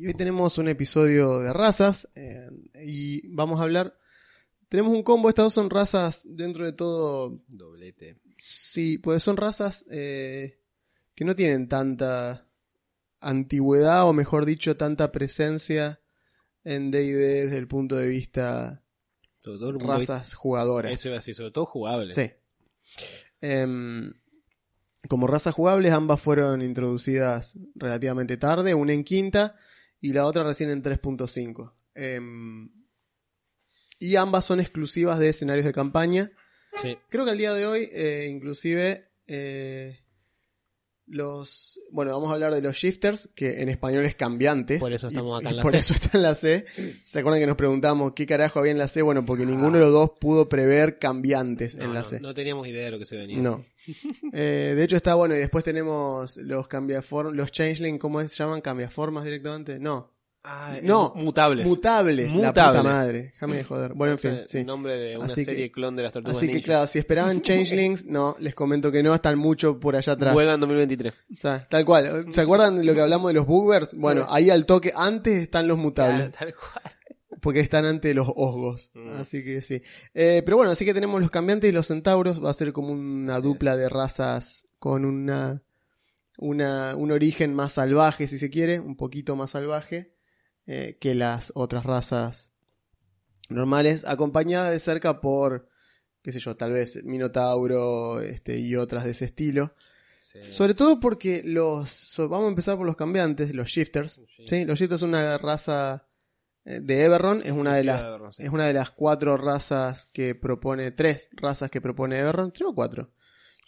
Y hoy tenemos un episodio de razas eh, y vamos a hablar... Tenemos un combo, estas dos son razas dentro de todo... Doblete. Sí, pues son razas eh, que no tienen tanta antigüedad o mejor dicho tanta presencia en D&D desde el punto de vista todo razas jugadoras. Eso iba a decir, sobre todo jugable. Sí. Em, como razas jugables, ambas fueron introducidas relativamente tarde, una en quinta y la otra recién en 3.5. Em, y ambas son exclusivas de escenarios de campaña. Sí. Creo que al día de hoy, eh, inclusive, eh, los... Bueno, vamos a hablar de los shifters, que en español es cambiantes. Por eso estamos Y- acá en la Por C. eso está en la C. ¿Se acuerdan que nos preguntamos qué carajo había en la C? Bueno, porque ninguno de los dos pudo prever cambiantes No, en la no, C. no teníamos idea de lo que se venía. No. Eh, de hecho está bueno y después tenemos los cambiaformas, los changeling, ¿cómo se llaman? ¿Cambiaformas directamente? No. Ah, No, mutables. Mutables, la Mutables. puta madre. Déjame de joder. Bueno, en fin, sí. el nombre de una Así serie que- clon de las tortugas Así que ninja. claro, si esperaban changelings, no, les comento que no, están mucho por allá atrás. Vuelvan en 2023. O sea, tal cual. ¿Se acuerdan de lo que hablamos de los boogers? Bueno, ahí al toque, antes están los mutables. Claro, tal cual. porque están ante los osgos. Mm. Así que sí. Eh, pero bueno, así que tenemos los cambiantes y los centauros. Va a ser como una dupla de razas con una, una, un origen más salvaje, si se quiere, un poquito más salvaje eh, que las otras razas normales, acompañada de cerca por, qué sé yo, tal vez Minotauro este, y otras de ese estilo. Sí. Sobre todo porque los. so- vamos a empezar por los cambiantes, los shifters. Sí. ¿sí? Los shifters son una raza eh, de Everron. Es una de las. De Es una de las cuatro razas que propone. Tres razas que propone Everron. ¿Tres o cuatro?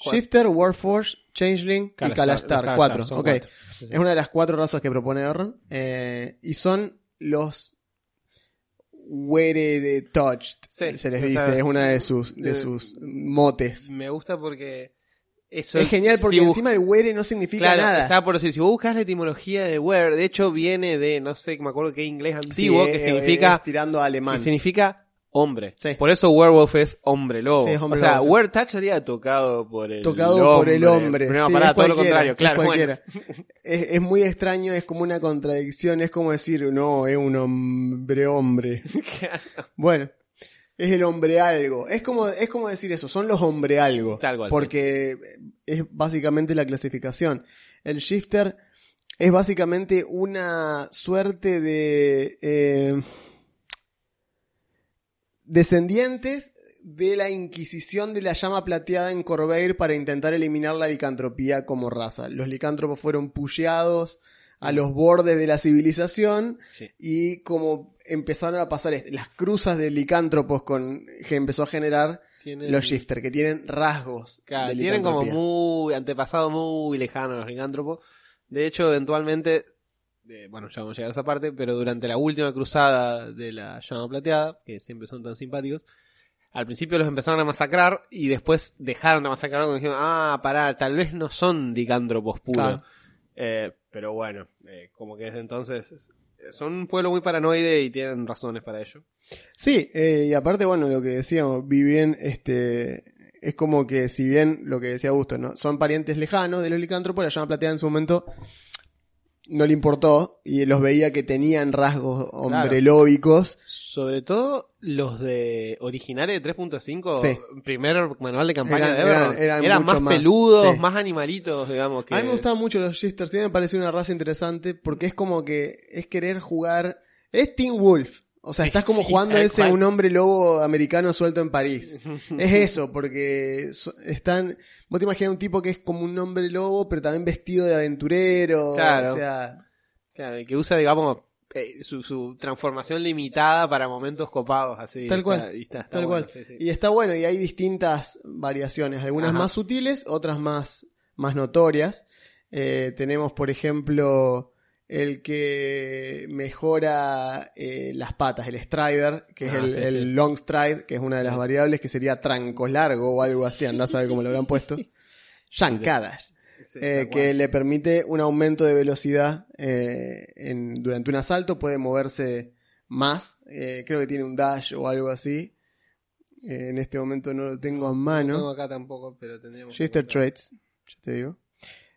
Cuatro. Shifter, Warforge, Changeling y Kalastar, Cuatro. son ok. cuatro. Sí, sí. Es una de las cuatro razas que propone Everron. eh, y son los. Were de Touched. Sí, se les dice. es una de sus, de eh, sus motes. Me gusta porque eso Es genial porque si encima el Were no significa Claro, nada. o sea, por decir, si vos buscas la etimología de where, de hecho viene de, no sé, me acuerdo qué inglés antiguo, Sí, que eh, significa tirando a alemán. que significa hombre. Sí. Por eso werewolf es hombre lobo. Sí, es hombre o sea, lobo, sí. sería tocado por el tocado hombre. por el hombre. No, pará, todo lo contrario, claro. bueno. Es, es muy extraño, es como una contradicción, es como decir, no, es un hombre hombre. bueno, es el hombre algo. Es como, es como decir eso, son los hombre algo. Tal cual, porque es básicamente la clasificación. El shifter es básicamente una suerte de eh, descendientes de la Inquisición de la llama plateada en Corbeir para intentar eliminar la licantropía como raza. Los licántropos fueron pusheados a los bordes de la civilización Sí. y como empezaron a pasar las cruzas de licántropos con que empezó a generar Tienen, los shifter que tienen rasgos claro, de tienen como muy antepasado muy lejano los licántropos. De hecho, eventualmente, eh, bueno, ya vamos a llegar a esa parte, pero durante la última cruzada de la llama plateada, que siempre son tan simpáticos, al principio los empezaron a masacrar y después dejaron de masacrar cuando dijeron, ah, pará, tal vez no son licántropos puros. Claro. Eh, pero bueno, eh, como que desde entonces eh, son un pueblo muy paranoide y tienen razones para ello. Sí, eh, y aparte, bueno, lo que decíamos, Vivien, este, es como que si bien lo que decía Augusto, ¿no? Son parientes lejanos de los licántropos, la llama plateada en su momento no le importó y los veía que tenían rasgos hombrelóbicos. Sobre todo los de originales de 3.5, Sí. primer manual de campaña Eran- de Everron, eran- eran mucho más, más, peludos, sí. más animalitos, digamos. Que... A mí me gustaban mucho los Shisters, sí me pareció una raza interesante porque es como que es querer jugar, es Teen Wolf. O sea, estás como sí, jugando ese cual. un hombre lobo americano suelto en París. Es eso, porque están. Vos te imaginas un tipo que es como un hombre lobo, pero también vestido de aventurero. Claro. O sea, Claro, y que usa, digamos, eh, su, su transformación limitada para momentos copados, así. Tal está- cual, y está- está tal bueno, cual. sí, sí. Y está bueno, y hay distintas variaciones, algunas Ajá. más sutiles, otras más, más notorias. Eh, tenemos, por ejemplo, el que mejora eh, las patas, el strider, que es Ah, el, sí, el sí. long stride, que es una de las variables, que sería tranco largo o algo así, andás a ver cómo lo habrán puesto. Yancadas. Eh, que le permite un aumento de velocidad eh, en, durante un asalto, puede moverse más, eh, creo que tiene un dash o algo así. Eh, en este momento no lo tengo a No mano. tengo acá tampoco, pero tendríamos. buscar. Traits, ya te digo.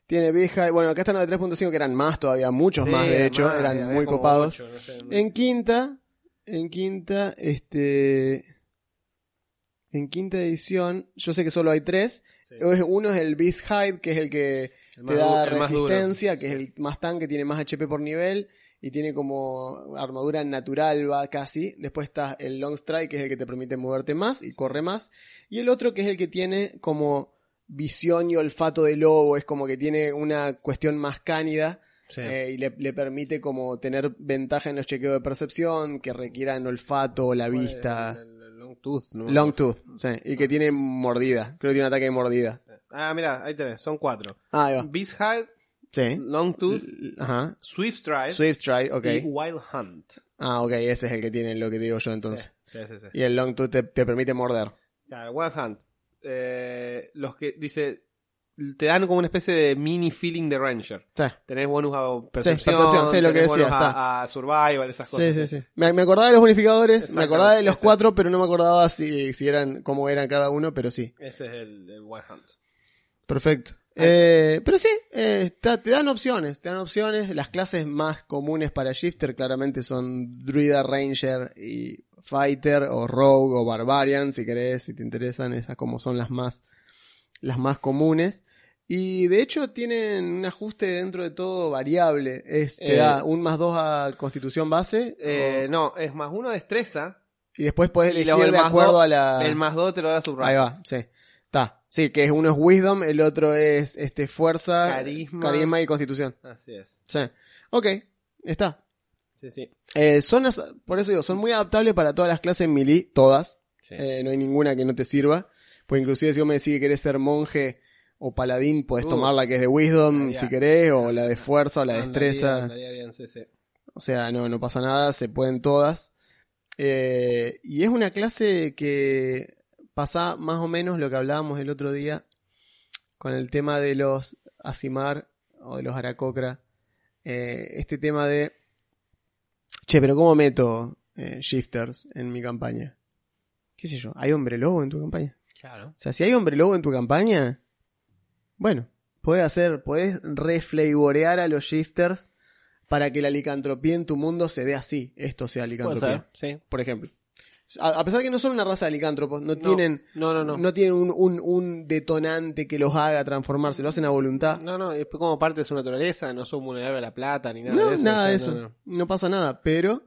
Tiene vieja, bueno, acá están los de 3.5 que eran más todavía, muchos Sí, más de hecho, más, eran muy copados. ocho, no sé, no- En quinta, en quinta, este, en quinta edición, yo sé que solo hay tres. sí. Uno es el Beast Hide, que es el que El te da resistencia, que es el más tanque, tiene más HP por nivel y tiene como armadura natural, va casi. Después está el Long Strike, que es el que te permite moverte más y corre más. Y el otro que es el que tiene como visión y olfato de lobo, es como que tiene una cuestión más cánida Sí. eh, y le, le permite como tener ventaja en los chequeos de percepción que requieran olfato o la vista. El, el- el Long Tooth. no Long. Tooth, sí, y que tiene mordida, creo que tiene un ataque de mordida. Ah, mira, ahí tenés, son cuatro. Ah, ahí va. Beast Hide, Sí. Long Tooth, Ajá. Swift Stride Swift Strike, ok. y Wild Hunt. Ah, ok, ese es el que tiene lo que digo yo entonces. Sí, sí, sí. sí. Y el Long Tooth te, te permite morder. Claro, Wild Hunt. Eh, los que dice. Te dan como una especie de mini feeling de Ranger. Sí, Tenés bonus a percepción, percepción, sí, lo que decía, a- survival, esas cosas. sí, sí. sí. Me, me acordaba de los bonificadores, me acordaba de los cuatro, pero no me acordaba si, si eran, cómo eran cada uno, pero sí. Ese es el, el Wild Hunt. Perfecto. Eh, pero sí, eh, está- te dan opciones, te dan opciones. Las clases más comunes para Shifter claramente son Druida, Ranger y Fighter o Rogue o Barbarian, si querés, si te interesan, esas como son las más, las más comunes. Y de hecho tienen un ajuste dentro de todo variable. Es, te Eh, da un más dos a constitución base Eh, o- no, es más uno destreza. y después puedes elegir luego el de acuerdo dos- a la... El más 2 te lo da su raza. Ahí va, sí. Está. Sí, que uno es Wisdom, el otro es este fuerza, Carisma. carisma y constitución. Así es. Sí. Ok, está. Sí, sí. Eh, son, por eso digo, son muy adaptables para todas las clases melee, todas. Sí. Eh, no hay ninguna que no te sirva. Pues inclusive si vos me decís que querés ser monje o paladín, podés Uh, tomar la que es de Wisdom si querés, o la de fuerza o la de destreza. andaría bien, sí, sí. O sea, no, no pasa nada, se pueden todas. Eh, y es una clase que pasa más o menos lo que hablábamos el otro día con el tema de los Asimar o de los Aracocra. Eh, este tema de, che, pero ¿cómo meto eh, shifters en mi campaña? ¿Qué sé yo? ¿Hay hombre lobo en tu campaña? Claro. O sea, si hay hombre lobo en tu campaña, bueno, puedes hacer, puedes reflavorear a los shifters para que la licantropía en tu mundo se dé así, esto sea licantropía, ser, sí. por ejemplo. A, pesar de que no son una raza de licántropos, no, No, tienen, No, no, no. no tienen un, un, un detonante que los haga transformarse, lo hacen a voluntad. No, no, es como parte de su naturaleza, no son vulnerables a la plata ni nada No, de eso. nada o sea, de eso. no, pasa nada, pero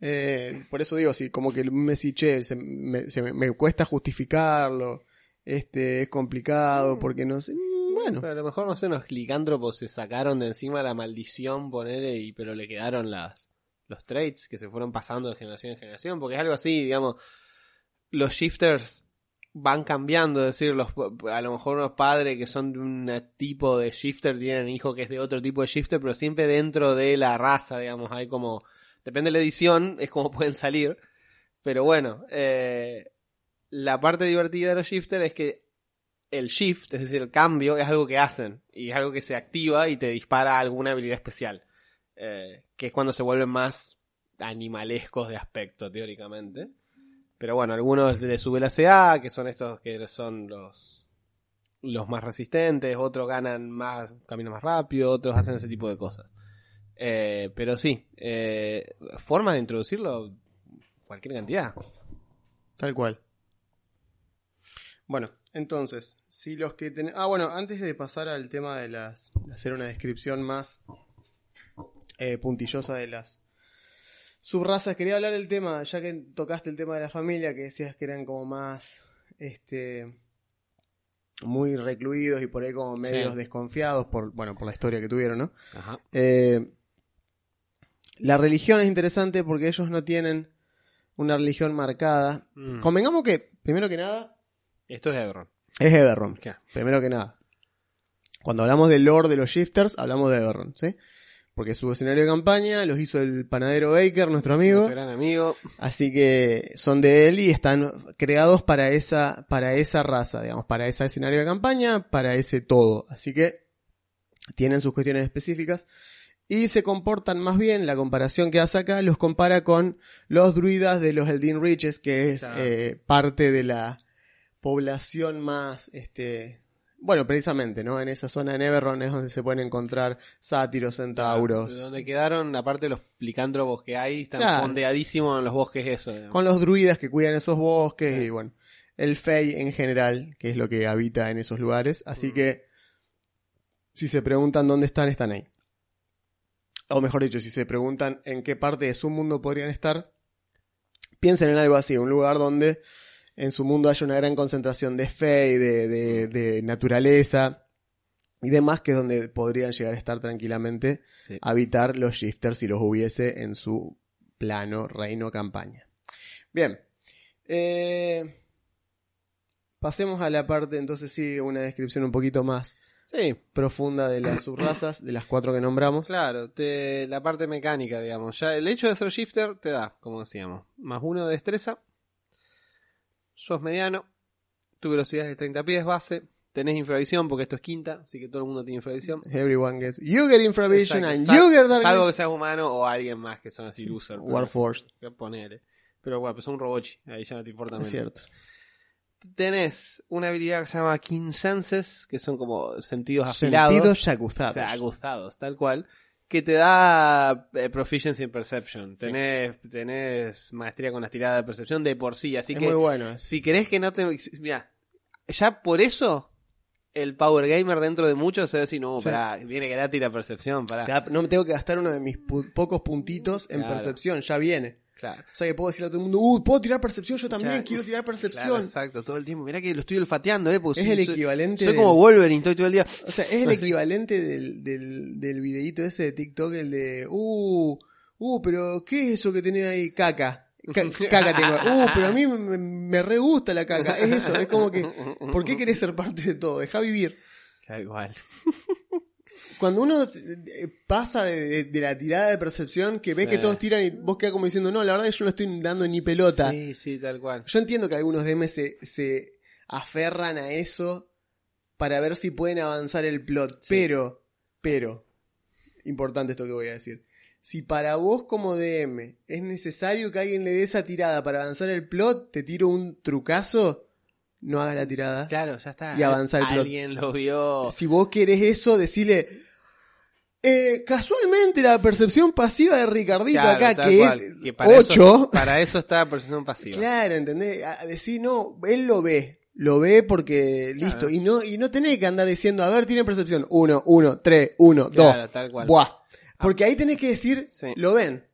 eh, por eso digo, si como que me decís, che, se, me, se me- me cuesta justificarlo, este es complicado porque no sé. mm, Bueno, Pero a lo mejor, no sé, los licántropos se sacaron de encima la maldición, ponele, y, pero le quedaron las los traits que se fueron pasando de generación en generación, porque es algo así, digamos, los shifters van cambiando, es decir, los, a lo mejor unos padres que son de un tipo de shifter tienen hijo que es de otro tipo de shifter, pero siempre dentro de la raza, digamos, hay como, depende de la edición, es como pueden salir, pero bueno, eh, la parte divertida de los shifters es que el shift, es decir, el cambio, es algo que hacen y es algo que se activa y te dispara alguna habilidad especial, eh, que es cuando se vuelven más animalescos de aspecto, teóricamente. Pero bueno, algunos le sube la CA, que son estos que son los los más resistentes, otros ganan más camino más rápido, otros hacen ese tipo de cosas. Eh, pero sí, eh, formas de introducirlo, cualquier cantidad. tal cual. Bueno, entonces, si los que ten... Ah, bueno, antes de pasar al tema de las de hacer una descripción más eh, puntillosa de las subrazas, quería hablar del tema, ya que tocaste el tema de la familia, que decías que eran como más este muy recluidos y por ahí como medios Sí. desconfiados por bueno, por la historia que tuvieron, ¿no? Ajá. Eh, la religión es interesante porque ellos no tienen una religión marcada. Mm. Convengamos que, primero que nada, Esto es Ebron. es Everron. Claro. Primero que nada. Cuando hablamos del lore de los shifters, hablamos de Everron, ¿sí? Porque su escenario de campaña, los hizo el panadero Baker, nuestro amigo. Nuestro gran amigo. Así que son de él y están creados para esa, para esa raza, digamos, para ese escenario de campaña, para ese todo. Así que tienen sus cuestiones específicas y se comportan más bien, la comparación que hace acá, los compara con los druidas de los Eldin Riches, que es Claro. eh, parte de la población más, este, bueno, precisamente, ¿no? En esa zona de Neverron es donde se pueden encontrar sátiros, centauros. De donde quedaron, aparte los licántropos que hay, están Claro. fondeadísimos en los bosques eso. digamos. con los druidas que cuidan esos bosques Sí. y bueno, el Fey en general, que es lo que habita en esos lugares. Así Mm. que, si se preguntan dónde están, están ahí. O mejor dicho, si se preguntan en qué parte de su mundo podrían estar, piensen en algo así, un lugar donde en su mundo haya una gran concentración de Fey, de, de, de naturaleza y demás, que es donde podrían llegar a estar tranquilamente Sí. habitar los shifters si los hubiese en su plano, reino, campaña. Bien. Eh, pasemos a la parte, entonces sí, una descripción un poquito más Sí, profunda de las subrazas, de las cuatro que nombramos. claro, te- la parte mecánica, digamos. Ya el hecho de ser shifter te da, como decíamos, más uno de destreza. Sos mediano. Tu velocidad es de 30 pies base. Tenés infravisión porque esto es quinta, así que todo el mundo tiene infravisión. Everyone gets. You get infravision Exacto. and Sal- you get dark Salvo que seas humano o alguien más que son así loser. que Ponele. Pero bueno, pues son robochi, ahí ya no te importa Es menos. cierto. Tenés una habilidad que se llama King Senses, que son como sentidos afilados. Sentidos O aguzados. sea, aguzados, tal cual. Que te da eh, proficiency en perception. Tenés, tenés maestría con las tiradas de percepción de por sí. Así es que muy bueno. si querés que no te. Mira, ya por eso el Power Gamer dentro de muchos se va a decir, no, Sí. pará, viene gratis la percepción, pará. No me tengo que gastar uno de mis pu- pocos puntitos en Claro. percepción, ya viene. Claro. O sea que puedo decirle a todo el mundo, uh, puedo tirar percepción, yo también Claro. quiero tirar Claro, percepción. exacto, todo el tiempo. Mirá que lo estoy olfateando, eh. porque es soy- el soy- equivalente. Soy del- como Wolverine, estoy todo el día. O sea, es el equivalente del, del, del videíto ese de TikTok, el de, uh, uh, pero ¿qué es eso que tenés ahí? Caca. Ca- caca tengo. Uh, pero a mí me, me re gusta la caca. Es eso, es como que, ¿por qué querés ser parte de todo? Deja vivir. Tal cual. Cuando uno eh, pasa de, de- de la tirada de percepción, que ves Sí. que todos tiran y vos quedas como diciendo, no, la verdad que yo no estoy dando ni pelota. Sí, sí, tal cual. Yo entiendo que algunos DM se, se aferran a eso para ver si pueden avanzar el plot, Sí. pero, pero, importante esto que voy a decir. Si para vos como DM es necesario que alguien le dé esa tirada para avanzar el plot, te tiro un trucazo, no hagas la tirada. Claro, ya está. Y avanza el plot. Alguien lo vio. Si vos querés eso, decile... Eh, casualmente la percepción pasiva de Ricardito Claro, acá, que cual. es Que para 8, Eso, para eso está percepción pasiva. Claro, ¿entendés? A decir, no, él lo ve. Lo ve porque listo. Y no y no tenés que andar diciendo, a ver, tiene percepción. Uno, uno, tres, uno, Claro, dos. tal cual. Buah. Porque ahí tenés que decir, Sí. lo ven.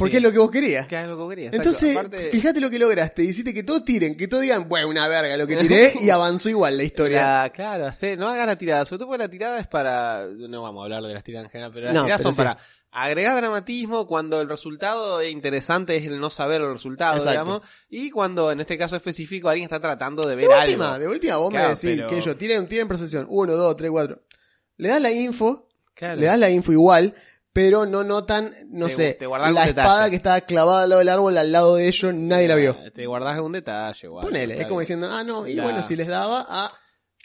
Porque Sí. es lo que vos querías. Que es lo que quería, exacto. Entonces, Aparte, fíjate lo que lograste. Hiciste que todos tiren, que todos digan, bueno, una verga lo que tiré y avanzó igual la historia. la- claro, hacer- no hagas la tirada. Sobre todo porque la tirada es para. No vamos a hablar de las tiradas en general, pero las No, tiradas pero son sí. para agregar dramatismo cuando el resultado interesante es el no saber el resultado, Exacto. digamos. Y cuando en este caso específico alguien está tratando de De ver última, algo. de última, vos Claro, me decís pero- que ellos tiren, tiren percepción. Uno, dos, tres, cuatro. Le das la info, Claro. le das la info igual, pero no notan, no Te- sé, te la espada detalle. que estaba clavada al lado del árbol al lado de ellos, nadie la vio. Te guardás algún detalle, igual. Ponele, es como diciendo, ah, no, y bueno, si les daba, ah,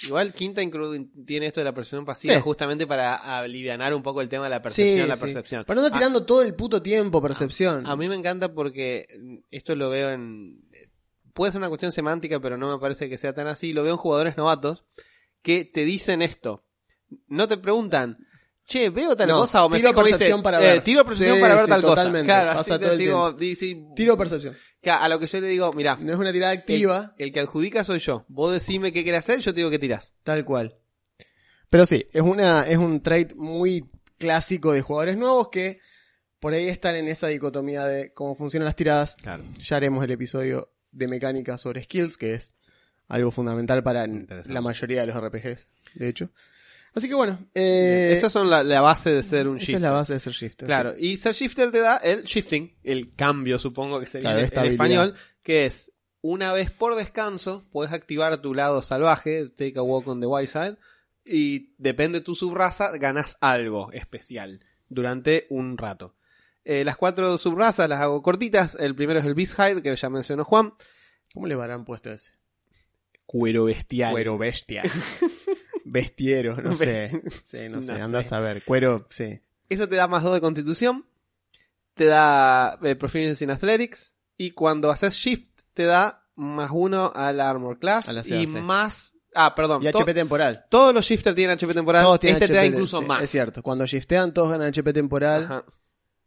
Igual Quinta tiene esto de la percepción pasiva Sí. justamente para alivianar un poco el tema de la percepción, sí, la sí. Para no andar A- tirando todo el puto tiempo percepción. A mí me encanta porque esto lo veo en... Puede ser una cuestión semántica, pero no me parece que sea tan así. Lo veo en jugadores novatos que te dicen esto. No te preguntan, che, veo tal No, cosa o me tiro fijo, me percepción dice, para eh, ver. tiro percepción Sí, para ver sí, tal totalmente. cosa. Claro, Pasa así todo el digo, di- sí, Tiro percepción. que a lo que yo le digo, mira, No es una tirada activa, el, que adjudica soy yo. Vos decime qué querés hacer, yo te digo que tirás. tal cual. Pero sí, es una, es un trait muy clásico de jugadores nuevos que por ahí están en esa dicotomía de cómo funcionan las tiradas. Claro. Ya haremos el episodio de mecánica sobre skills, que es algo fundamental para Interesante. la mayoría de los RPGs, de hecho. Así que bueno, eh, Esas son la, la base de ser un esa shifter. es la base de ser shifter. Claro, y ser shifter te da el shifting, el cambio supongo que sería en, español, que es una vez por descanso puedes activar tu lado salvaje, take a walk on the wild side, y depende de tu subraza, ganas algo especial. durante un rato. Eh, las cuatro subrazas las hago cortitas. El primero es el Beast Hide, que ya mencionó Juan. ¿Cómo le habrán puesto ese? Cuero bestial. Cuero bestia. Bestiero, no sé. Sí, no, sé, andás a ver. Cuero, sí. Eso te da más 2 de constitución. Te da eh, Proficiency in Athletics. Y cuando haces Shift, te da más 1 al Armor Class. A la y más. Ah, perdón. Y HP temporal. todos los Shifters tienen HP temporal. Todos tienen este te da incluso sí, más. Es cierto. Cuando shiftean, todos ganan HP temporal. Ajá,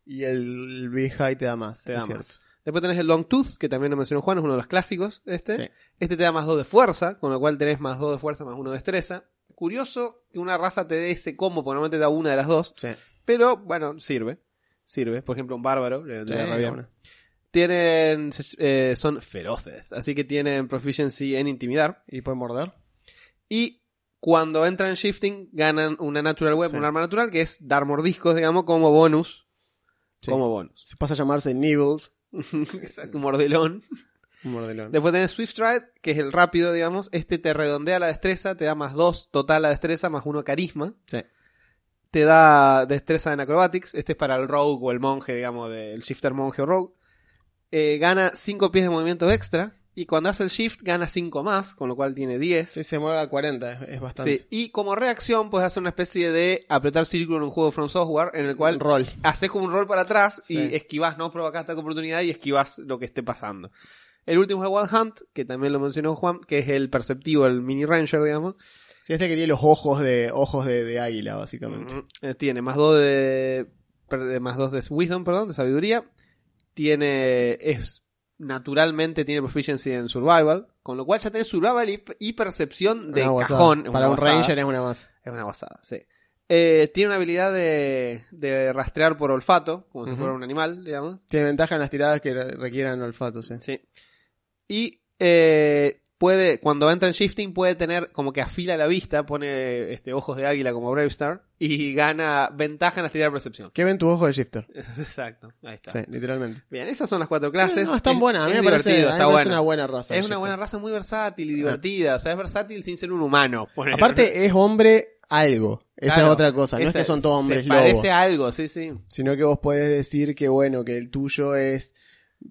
Y el Big High te da más. te da cierto. más. Después tenés el Long Tooth, que también lo mencionó Juan, es uno de los clásicos. Este. Sí. Este te da más 2 de fuerza, con lo cual tenés más 2 de fuerza, más 1 de destreza. Curioso que una raza te dé ese combo, porque normalmente te da una de las dos. Sí. Pero bueno, sirve. Sirve. Por ejemplo, un bárbaro le vendría Sí, bueno. Tienen. eh, son feroces. Así que tienen proficiency en intimidar. ¿Y puede morder? Y cuando entran en shifting, ganan una natural weapon, Sí. un arma natural, que es dar mordiscos, digamos, como bonus. Sí. Como bonus. Se pasa a llamarse Nibbles. Exacto, mordelón. Mordelón. Después tenés Swift Stride, que es el rápido, digamos. Este te redondea la destreza, te da más 2 total a destreza, más 1 carisma. Sí. Te da destreza en acrobatics. Este es para el rogue o el monje, digamos, del shifter monje o rogue. Eh, gana 5 pies de movimiento extra. Y cuando hace el shift, gana 5 más, con lo cual tiene 10. Sí, se mueve a 40. Es, es bastante. Sí, y como reacción puedes hacer una especie de apretar círculo en un juego From Software en el cual Roll. haces como un rol para atrás Sí. y esquivas, no provocaste con oportunidad y esquivas lo que esté pasando. El último es Wild Hunt, que también lo mencionó Juan, que es el perceptivo, el mini ranger, digamos. Sí, este que tiene los ojos de ojos de, de águila, básicamente. Eh, Tiene más 2 de, de- más dos de wisdom, perdón, de sabiduría. Tiene es naturalmente tiene proficiency en survival, con lo cual ya tenés survival y, y percepción de Una cajón. Para una un ranger es una más. Es una guasada, sí. Eh, tiene una habilidad de, de rastrear por olfato, como si fuera un animal, digamos. Tiene ventaja en las tiradas que re- requieran olfato, sí. Sí. Y eh, puede, cuando entra en shifting, puede tener como que afila la vista, pone este ojos de águila como Brave Star, y gana ventaja en las tiradas de percepción. ¿Qué ven tus ojos de shifter? Exacto, ahí está. Sí, literalmente. Bien, esas son las cuatro clases. No, están Es- buenas. A mí es me parece, está me buena. una buena raza. Es una shifter. buena raza muy versátil y divertida. O sea, es versátil sin ser un humano. Aparte, es hombre algo. Esa Claro, es otra cosa. No es que son todos hombres se. Parece algo, sí, sí. Sino que vos podés decir que, bueno, que el tuyo es.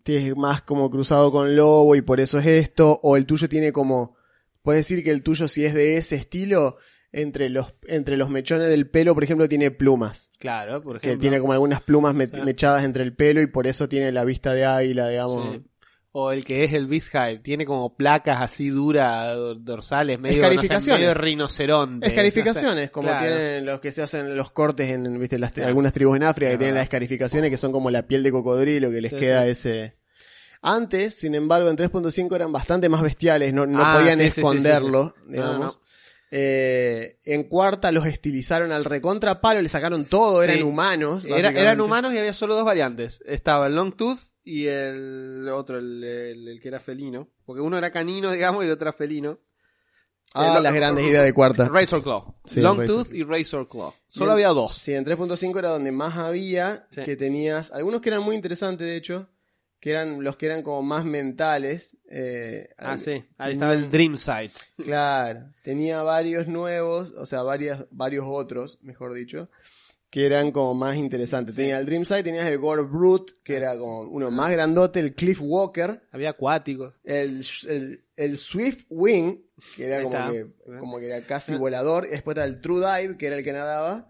Tienes más como cruzado con lobo y por eso es esto. O el tuyo tiene como. Puedes decir que el tuyo, si es de ese estilo, entre los, entre los mechones del pelo, por ejemplo, tiene plumas. Claro, por Que ejemplo. tiene como algunas plumas mechadas entre el pelo y por eso tiene la vista de águila, digamos. Sí. O el que es el Beast Hive, tiene como placas así duras, dor- dorsales, medio, Escarificaciones. no sé, medio rinoceronte. Escarificaciones, No sé. como Claro. tienen los que se hacen los cortes en ¿viste? Las, Claro. algunas tribus en África que tienen las escarificaciones que son como la piel de cocodrilo que les Sí, queda sí. ese. Antes, sin embargo, en 3.5 eran bastante más bestiales, no, no Ah, podían sí, esconderlo, digamos. Eh, en cuarta los estilizaron al recontra palo, le sacaron todo, eran humanos. Era- eran humanos y había solo dos variantes. Estaba el Long Tooth y el otro, el, el- el que era felino. Porque uno era canino, digamos, y el otro era felino. Ah, El- las grandes ideas de cuarta. Razor Claw. Sí, Long Razor Tooth y Razor Claw. Solo había dos. Sí, en 3.5 era donde más había, Sí. que tenías, algunos que eran muy interesantes de hecho, que eran los que eran como más mentales. eh, Ah, sí. Ahí estaba el Dream Sight. Claro, tenía varios nuevos, o sea, varias, varios otros, mejor dicho, que eran como más interesantes. Tenía el Dreamside, tenías el Gore Brute, que era como uno más grandote, el Cliff Walker, Había acuáticos. el, el, el Swift Wing, que era como que, como que era casi volador, y después está el True Dive, que era el que nadaba,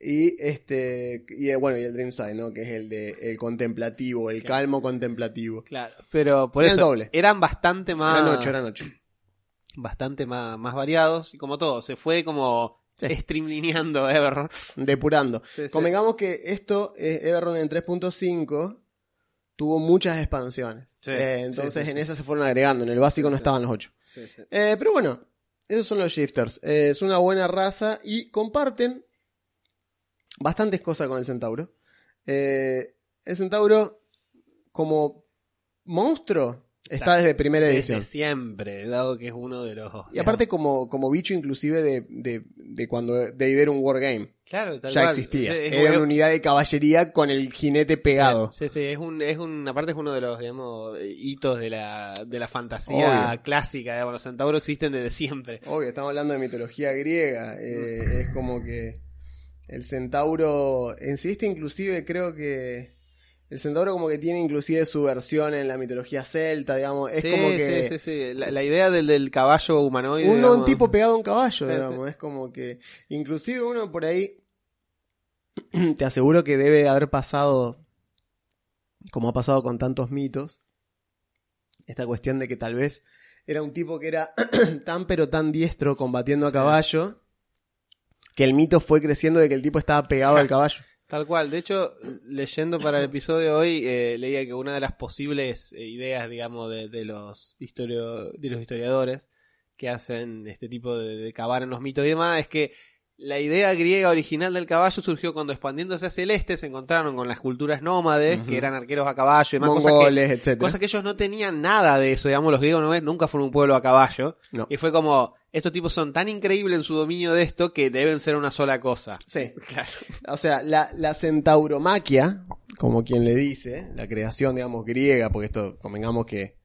y este, y eh, bueno, y el Dreamside, ¿no? Que es el de, el contemplativo, el Claro. calmo contemplativo. Claro. Pero por Era eso el doble. eran bastante más. Eran ocho, eran ocho. Bastante más, más variados. Y como todo, se fue como Sí. streamlineando Everron. Depurando. Sí, sí. Convengamos que esto, eh, Everron en 3.5, tuvo muchas expansiones. Eh, entonces en esas se fueron agregando. En el básico no estaban los 8. Sí, sí. Eh, pero bueno, esos son los shifters. Eh, es una buena raza y comparten bastantes cosas con el centauro. El centauro, como monstruo, está desde primera Desde edición. siempre, dado que es uno de los. Y aparte como, como bicho inclusive de, de, de cuando Deid era un wargame. claro, tal Ya cual. existía. Es- Era una unidad de caballería con el jinete pegado. Sí, sí, es un, es un, aparte es uno de los, digamos, hitos de la, de la fantasía Obvio. clásica, digamos, los centauros existen desde siempre. Obvio, estamos hablando de mitología griega. eh, es como que El centauro en sí, este inclusive creo que el centauro como que tiene inclusive su versión en la mitología celta, digamos, es sí, como que sí, sí, sí. La, la idea del, del caballo humanoide. un, un tipo pegado a un caballo, Sí, digamos, es como que inclusive uno por ahí te aseguro que debe haber pasado como ha pasado con tantos mitos esta cuestión de que tal vez era un tipo que era tan pero tan diestro combatiendo a caballo que el mito fue creciendo de que el tipo estaba pegado al caballo. Tal cual. De hecho, leyendo para el episodio de hoy, eh, leía que una de las posibles eh, ideas, digamos, de, de los historio, de los historiadores que hacen este tipo de, de cavar en los mitos y demás es que la idea griega original del caballo surgió cuando expandiéndose hacia el este se encontraron con las culturas nómades, que eran arqueros a caballo y más cosas que, Mongoles, etcétera. cosas que ellos no tenían nada de eso, digamos, los griegos no- nunca fueron un pueblo a caballo. No. Y fue como, estos tipos son tan increíbles en su dominio de esto que deben ser una sola cosa. Sí. Claro. O sea, la, la centauromaquia, como quien le dice, la creación, digamos, griega, porque esto, convengamos que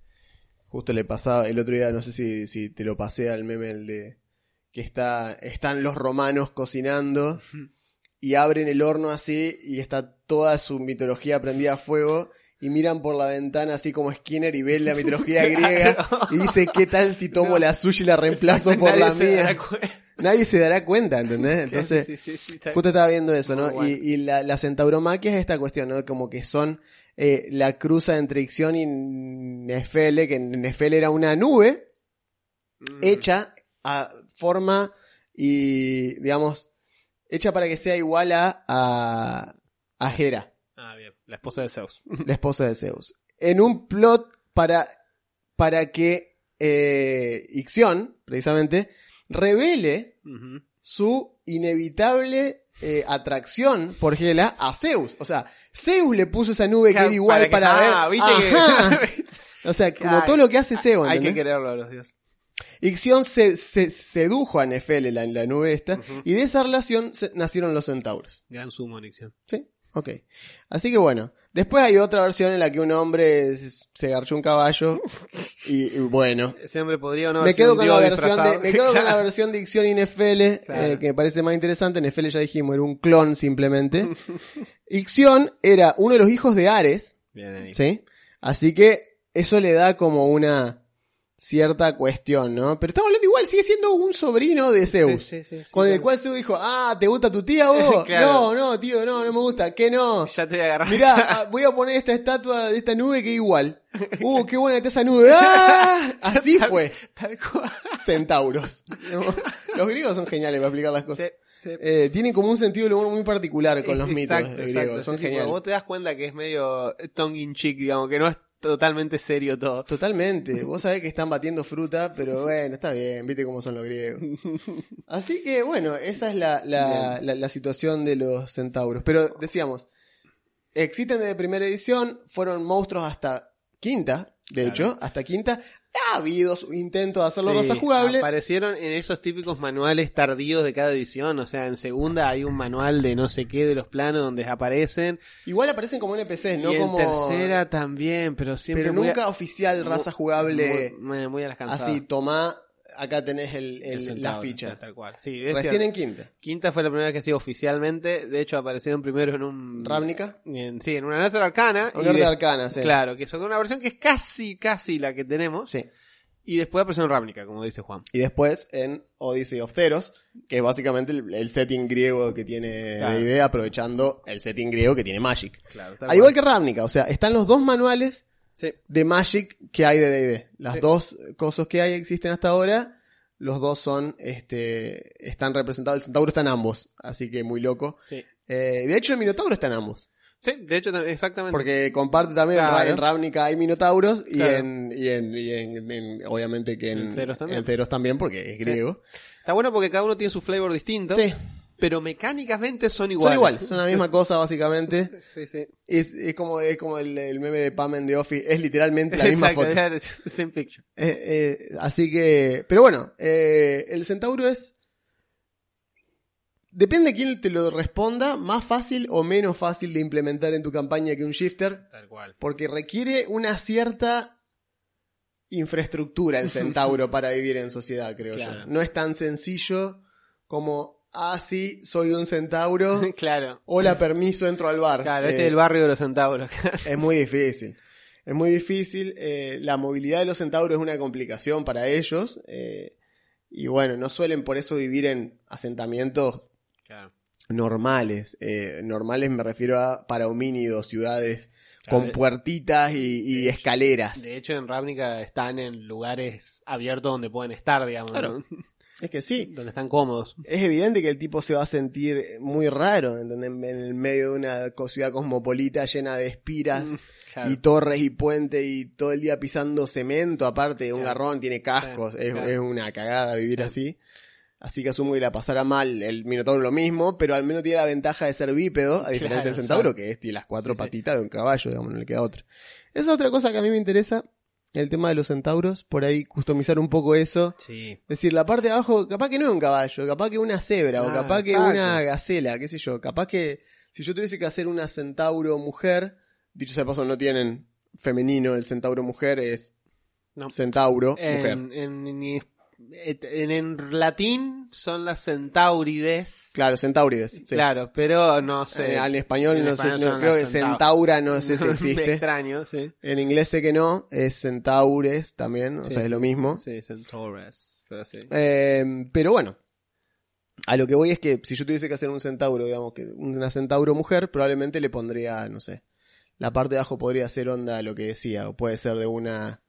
justo le pasaba el otro día, no sé si, si te lo pasé al meme el de que está, están los romanos cocinando y abren el horno así y está toda su mitología prendida a fuego y miran por la ventana así como Skinner y ven la mitología griega y dice, ¿qué tal si tomo No. la suya y la reemplazo por la mía? Nadie se dará cuenta, ¿entendés? Entonces, Sí, sí, sí, está- Justo estaba viendo eso, ¿no? Bueno. Y, y la, la centauromaquia es esta cuestión, ¿no? Como que son eh, la cruza entre Ixión y Nefele, que Nefele era una nube Mm. hecha a forma y, digamos, hecha para que sea igual a, a, a Hera. La esposa de Zeus. la esposa de Zeus. En un plot para, para que eh, Ixión, precisamente, revele su inevitable eh, atracción por Hela a Zeus. O sea, Zeus le puso esa nube que era igual para, que- ah, ver. viste que-. O sea, como Ay, todo lo que hace Zeus, Hay que quererlo a los dioses. Ixión se, se- sedujo a Nefele, la, la nube esta, y de esa relación se- nacieron los centauros. Gran sumo, Nixion. ¿Sí? Ok. Así que bueno. Después hay otra versión en la que un hombre se, garchó un caballo y, y bueno. Ese hombre podría o no me haber sido quedo, un con la versión de, me quedo con la versión de Nefele, Claro. eh, que me parece más interesante. Nefele ya dijimos, era un clon simplemente. Ixión era uno de los hijos de Ares, Bien. ¿sí? Así que eso le da como una cierta cuestión, ¿no? Pero estamos hablando igual, sigue siendo un sobrino de Zeus. Sí, sí, sí, sí, con el claro. cual Zeus dijo, ah, ¿te gusta tu tía vos? Claro. No, no, tío, no, no me gusta. ¿Qué no? Ya te voy a agarrar. Mirá, ah, voy a poner esta estatua de esta nube que igual. Uh, qué buena está esa nube. ¡Ah! Así fue. Tal cual. Centauros. Los griegos son geniales para explicar las cosas. Eh, tienen como un sentido del humor muy particular con los mitos exacto. griegos. Son Sí, geniales. Vos te das cuenta que es medio tongue in cheek, digamos, que no es totalmente serio todo. Totalmente. Vos sabés que están batiendo fruta, pero bueno, está bien. Viste cómo son los griegos. Así que bueno, esa es la, la, la, la situación de los centauros. Pero decíamos, existen desde primera edición, fueron monstruos hasta quinta, de Claro. hecho, hasta quinta. Ha habido su intento de hacerlo Sí, raza jugable. Aparecieron en esos típicos manuales tardíos de cada edición. O sea, en segunda hay un manual de no sé qué de los planos donde aparecen. Igual aparecen como NPCs, no y en como. tercera también, pero siempre. pero muy a- nunca oficial raza muy- jugable. Muy, muy a las cansadas. así, tomá, acá tenés el, el- El la ficha. Tal cual. Sí, es Recién en quinta. Quinta fue la primera vez que sí oficialmente. De hecho, aparecieron primero en un. Ravnica. en- sí, en una Nether Arcana. Y de- arcana, sí. Claro, que son una versión que es casi, casi la que tenemos. Sí. Y después apareció en Ravnica, como dice Juan. Y después en Odyssey of Theros, que es básicamente el, el setting griego que tiene Claro. D&D, aprovechando el setting griego que tiene Magic. Claro, Al igual que Ravnica, o sea, están los dos manuales Sí. de Magic que hay de D&D. Las Sí. dos cosas que hay existen hasta ahora, los dos son, este, están representados, el Centauro está en ambos, así que muy loco. Sí. Eh, de hecho, el Minotauro está en ambos. Sí, de hecho, tam- exactamente. Porque comparte también, Claro. en Ravnica hay Minotauros y, Claro. en, y, en, y en- en- obviamente que en, Theros también. también, porque es griego. Está bueno porque cada uno tiene su flavor distinto. Sí, Pero mecánicamente son iguales. son igual, son la misma cosa básicamente. Sí, sí. Es, es como, es como el, el meme de Pam en The Office, es literalmente la misma Exacto, foto. the same picture. Eh, eh, así que, pero bueno, eh, el centauro es... Depende de quién te lo responda, más fácil o menos fácil de implementar en tu campaña que un shifter, Tal cual. porque requiere una cierta infraestructura el centauro para vivir en sociedad, creo Claro. yo. No es tan sencillo como ah, sí, soy un centauro. claro. Hola, permiso, entro al bar. Claro, este Eh, es el barrio de los centauros. Es muy difícil. Es muy difícil. eh, la movilidad de los centauros es una complicación para ellos. eh, y bueno, no suelen por eso vivir en asentamientos claro. normales. eh, normales me refiero a para homínidos, ciudades Claro, con de- puertitas y, y de- escaleras. De hecho, en Ravnica están en lugares abiertos donde pueden estar, digamos. Claro. ¿no? Es que sí. Donde están cómodos. Es evidente que el tipo se va a sentir muy raro ¿entendés? en el medio de una ciudad cosmopolita llena de espiras Mm, Claro. y torres y puentes y todo el día pisando cemento, aparte un Claro. garrón, tiene cascos, Claro, es, una cagada vivir así. Así que asumo que la pasará mal el Minotauro lo mismo, pero al menos tiene la ventaja de ser bípedo, a diferencia del Centauro, que es, tiene las cuatro sí. patitas de un caballo, digamos, no le queda otra. Esa es otra cosa que a mí me interesa, el tema de los centauros, por ahí customizar un poco eso. Sí. Es decir, la parte de abajo, capaz que no es un caballo, capaz que una cebra, o capaz que una gacela, qué sé yo. Capaz que si yo tuviese que hacer una centauro mujer, dicho sea de paso, no tienen femenino, el centauro mujer es No. centauro mujer. En, en, en, en- en latín son las centaurides. Claro, centaurides. sí. Claro, pero no sé. Al español, en no español sé, no, creo que centaur- centaura no sé si existe. extraño, sí. En inglés sé que no, es centaures también, o Sí, sea, es sí. lo mismo. Sí, centaures. Pero sí. Eh, pero bueno, a lo que voy es que si yo tuviese que hacer un centauro, digamos que una centauro mujer, probablemente le pondría, no sé, la parte de abajo podría ser onda lo que decía, o puede ser de una...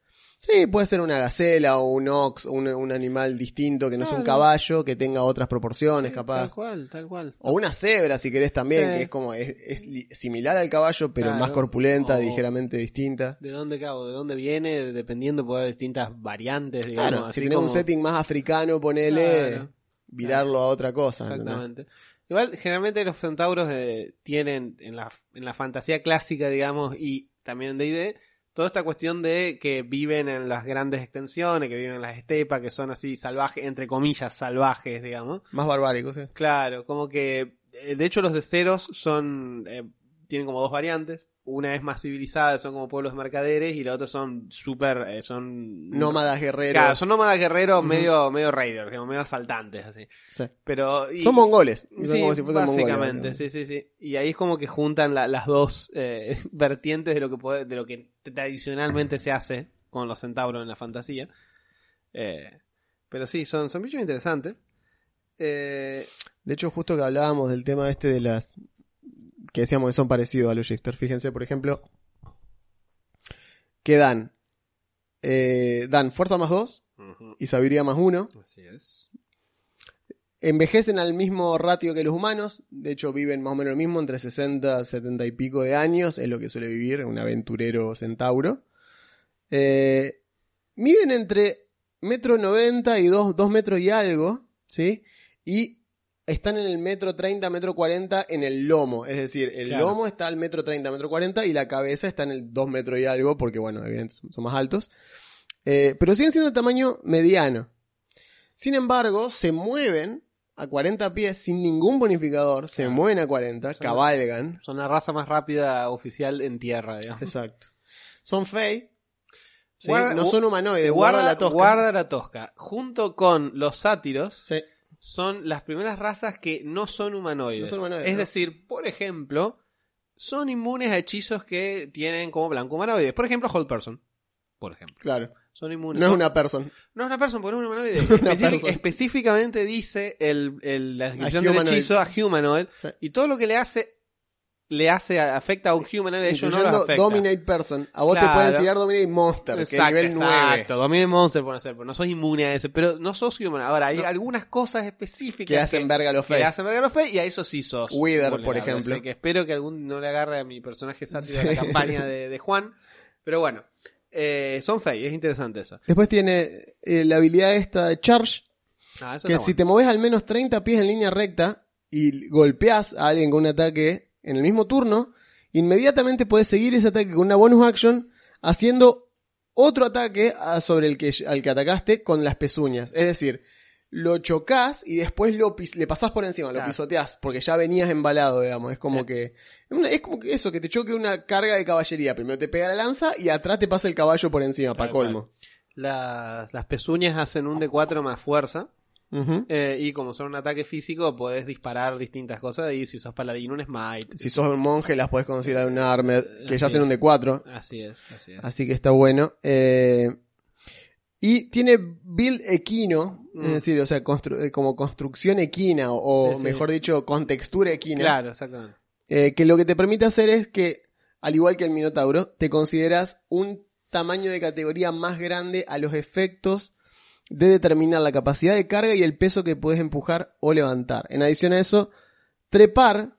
Sí, puede ser una gacela o un ox, o un, un animal distinto que no sea un caballo, que tenga otras proporciones, Sí, capaz. Tal cual, tal cual. O una cebra, si querés también, Sí. que es como, es, es similar al caballo, pero Claro. más corpulenta, O- ligeramente distinta. ¿De dónde cago? ¿De dónde viene? Dependiendo, puede haber distintas variantes, digamos. Claro, así si tenés un como- setting más africano, ponele, Claro. virarlo a otra cosa. ¿entendés? Exactamente. Igual, generalmente los centauros eh, tienen en la, en la fantasía clásica, digamos, y también en D&D, toda esta cuestión de que viven en las grandes extensiones, que viven en las estepas, que son así salvajes, entre comillas, salvajes, digamos. Más barbáricos, sí. Claro, como que, eh, de hecho los de ceros son, eh, tienen como dos variantes. Una es más civilizada, son como pueblos mercaderes, y la otra son súper, eh, son... Nómadas guerreros. Claro, son nómadas guerreros medio, medio raiders, digamos, medio asaltantes, así. Sí. Pero... y- Son mongoles. son Sí, como si fuesen mongoles, básicamente, digamos. sí, sí, sí. Y ahí es como que juntan la- las dos eh, vertientes de lo que puede, de lo que tradicionalmente se hace con los centauros en la fantasía. Eh, pero sí, son, son bichos interesantes. De hecho, justo que hablábamos del tema este de las. Que decíamos que son parecidos a los shifters. Fíjense, por ejemplo, que dan. eh, dan fuerza más 2 y sabiduría más 1. Así es. Envejecen al mismo ratio que los humanos. De hecho, viven más o menos lo mismo, entre 60 70 y pico de años. Es lo que suele vivir un aventurero centauro. Eh, miden entre metro 90 y 2, metros y algo. ¿Sí? Y están en el metro 30, metro 40 en el lomo. Es decir, el Claro. lomo está al metro 30, metro 40 y la cabeza está en el 2 metros y algo, porque bueno, evidentemente son- más altos. Eh, pero siguen siendo de tamaño mediano. Sin embargo, se mueven a 40 pies sin ningún bonificador, se Claro. mueven a 40, Son- cabalgan. Son la raza más rápida oficial en tierra, digamos. Exacto. Son fey, no son humanoides, Guarda, guarda, la tosca. guarda la tosca. Junto con los sátiros, Sí. Son las primeras razas que no son humanoides. No son humanoides, es ¿no? decir, por ejemplo, son inmunes a hechizos que tienen como blanco humanoides. Por ejemplo, Hold Person. Por ejemplo. Claro. Son inmunes. No es una persona. no es una persona, porque es un humanoide. Específicamente dice el, el- la descripción del hechizo a humanoid. Sí. Y todo lo que le hace, le hace, afecta a un humanoid, ellos no los afecta. Dominate Person. A vos Claro. te pueden tirar Dominate Monster, que es Exacto, nivel 9. exacto. Dominate Monster pueden hacer, pero no sos inmune a eso. Pero no sos humanoid. Ahora, hay No. algunas cosas específicas Que hacen verga a los que fey. le hacen verga a los fe y a eso sí sos. Wither, por ejemplo. Así que espero que algún no le agarre a mi personaje sátiro de la campaña de, de Juan. Pero bueno, eh, son fey, es interesante eso. Después tiene eh, la habilidad esta de Charge, Ah, que si bueno. te moves al menos 30 pies en línea recta y golpeas a alguien con un ataque en el mismo turno, inmediatamente puedes seguir ese ataque con una bonus action haciendo otro ataque a- sobre el que, al que atacaste con las pezuñas. Es decir, lo chocas y después lo pis- le pasás por encima, lo pisoteás, porque ya venías embalado, digamos. Es como Sí. que. Es como que eso, que te choque una carga de caballería. Primero te pega la lanza y atrás te pasa el caballo por encima, para colmo. Las, las pezuñas hacen un D4 más fuerza. Eh, y como son un ataque físico, podés disparar distintas cosas. Y si sos paladín, un smite. Si sos un monje, las podés considerar un armed, que ya hacen un de 4 Así es, así es. Así que está bueno. Eh, y tiene build equino, Mm. es decir, o sea, constru- eh, como construcción equina, o, Sí, sí. mejor dicho, con textura equina. Claro, exactamente. Eh, que lo que te permite hacer es que, al igual que el Minotauro, te consideras un tamaño de categoría más grande a los efectos de determinar la capacidad de carga y el peso que puedes empujar o levantar. En adición a eso, trepar,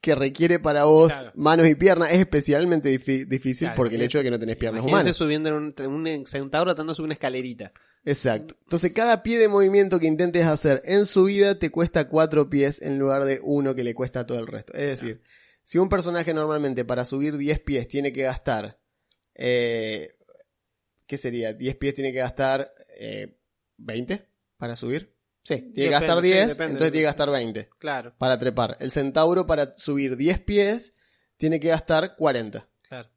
que requiere para vos Claro. manos y piernas, es especialmente difícil Claro, porque el hecho de que no tenés piernas humanas. subiendo en un, un centauro tratando de subir una escalerita. Exacto. Entonces, cada pie de movimiento que intentes hacer en su vida te cuesta cuatro pies en lugar de uno que le cuesta a todo el resto. Es decir, si un personaje normalmente para subir 10 pies tiene que gastar. Eh, ¿Qué sería? 10 pies tiene que gastar eh, 20 para subir. Sí, tiene que gastar sí, 10, depende. entonces tiene que gastar 20 Claro, para trepar. El centauro para subir 10 pies tiene que gastar 40. claro.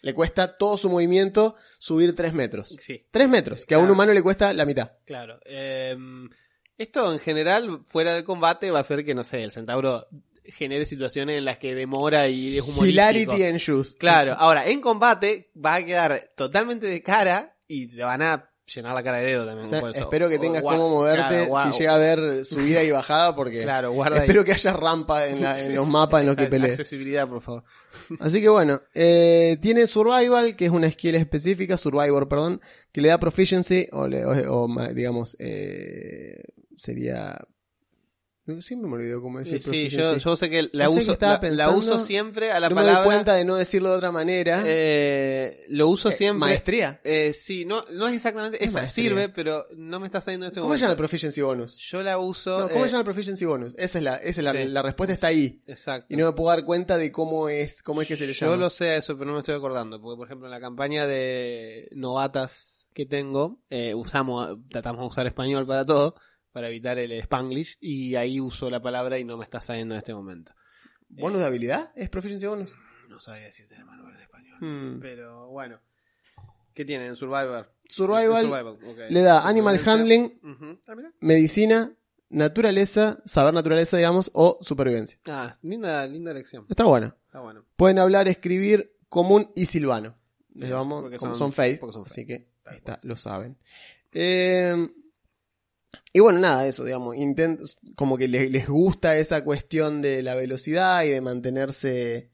Le cuesta todo su movimiento subir 3 metros. Sí, 3 metros, que a un humano le cuesta la mitad. claro. Em, esto en general, fuera del combate, va a hacer que, no sé, el centauro genere situaciones en las que demora y es humorístico. Hilarity en shoes. Claro, ahora, en combate va a quedar totalmente de cara y te van a llenar la cara de dedo también. O sea, espero que tengas cómo moverte claro, si llega a haber subida y bajada porque Claro, guarda ahí. espero que haya rampa en, la- en los mapas en los que pelees. Accesibilidad, por favor. Así que bueno, eh, tiene Survival, que es una skill específica, Survivor, perdón, que le da Proficiency, o, le- o- digamos, eh, sería... Siempre me olvido cómo decir Sí, yo, yo sé que la No uso, la, la pensando. uso siempre a la no me palabra. doy cuenta de no decirlo de otra manera. eh, lo uso Eh, siempre. Maestría. Eh, sí, no, no es exactamente. Es Esa maestría. sirve, pero no me está saliendo en este ¿Cómo momento. llama el Proficiency Bonus? Yo la uso. No, ¿Cómo eh, llama el Proficiency Bonus? Esa es la, esa es la, sí. la respuesta está ahí. Exacto. Y no me puedo dar cuenta de cómo es, cómo es que se le Yo llama. lo sé eso, pero no me estoy acordando. Porque, por ejemplo, en la campaña de novatas que tengo, eh, usamos, tratamos de usar español para todo, para evitar el spanglish, y ahí uso la palabra y no me está saliendo en este momento. ¿Bonus de habilidad? ¿Es Proficiency Bonus? No sabía decirte el manual en español. Hmm. Pero bueno. ¿Qué tienen? Survivor. Survival ok. le da Animal. Handling. Ah, medicina, naturaleza, saber naturaleza, digamos, o supervivencia. Ah, linda, linda elección. Está bueno. Está bueno. Pueden hablar, escribir común y silvano. Les vamos, porque como son- son, porque son así que ahí está, lo saben. Eh, y bueno, nada, eso, digamos, intent- como que les, les gusta esa cuestión de la velocidad y de mantenerse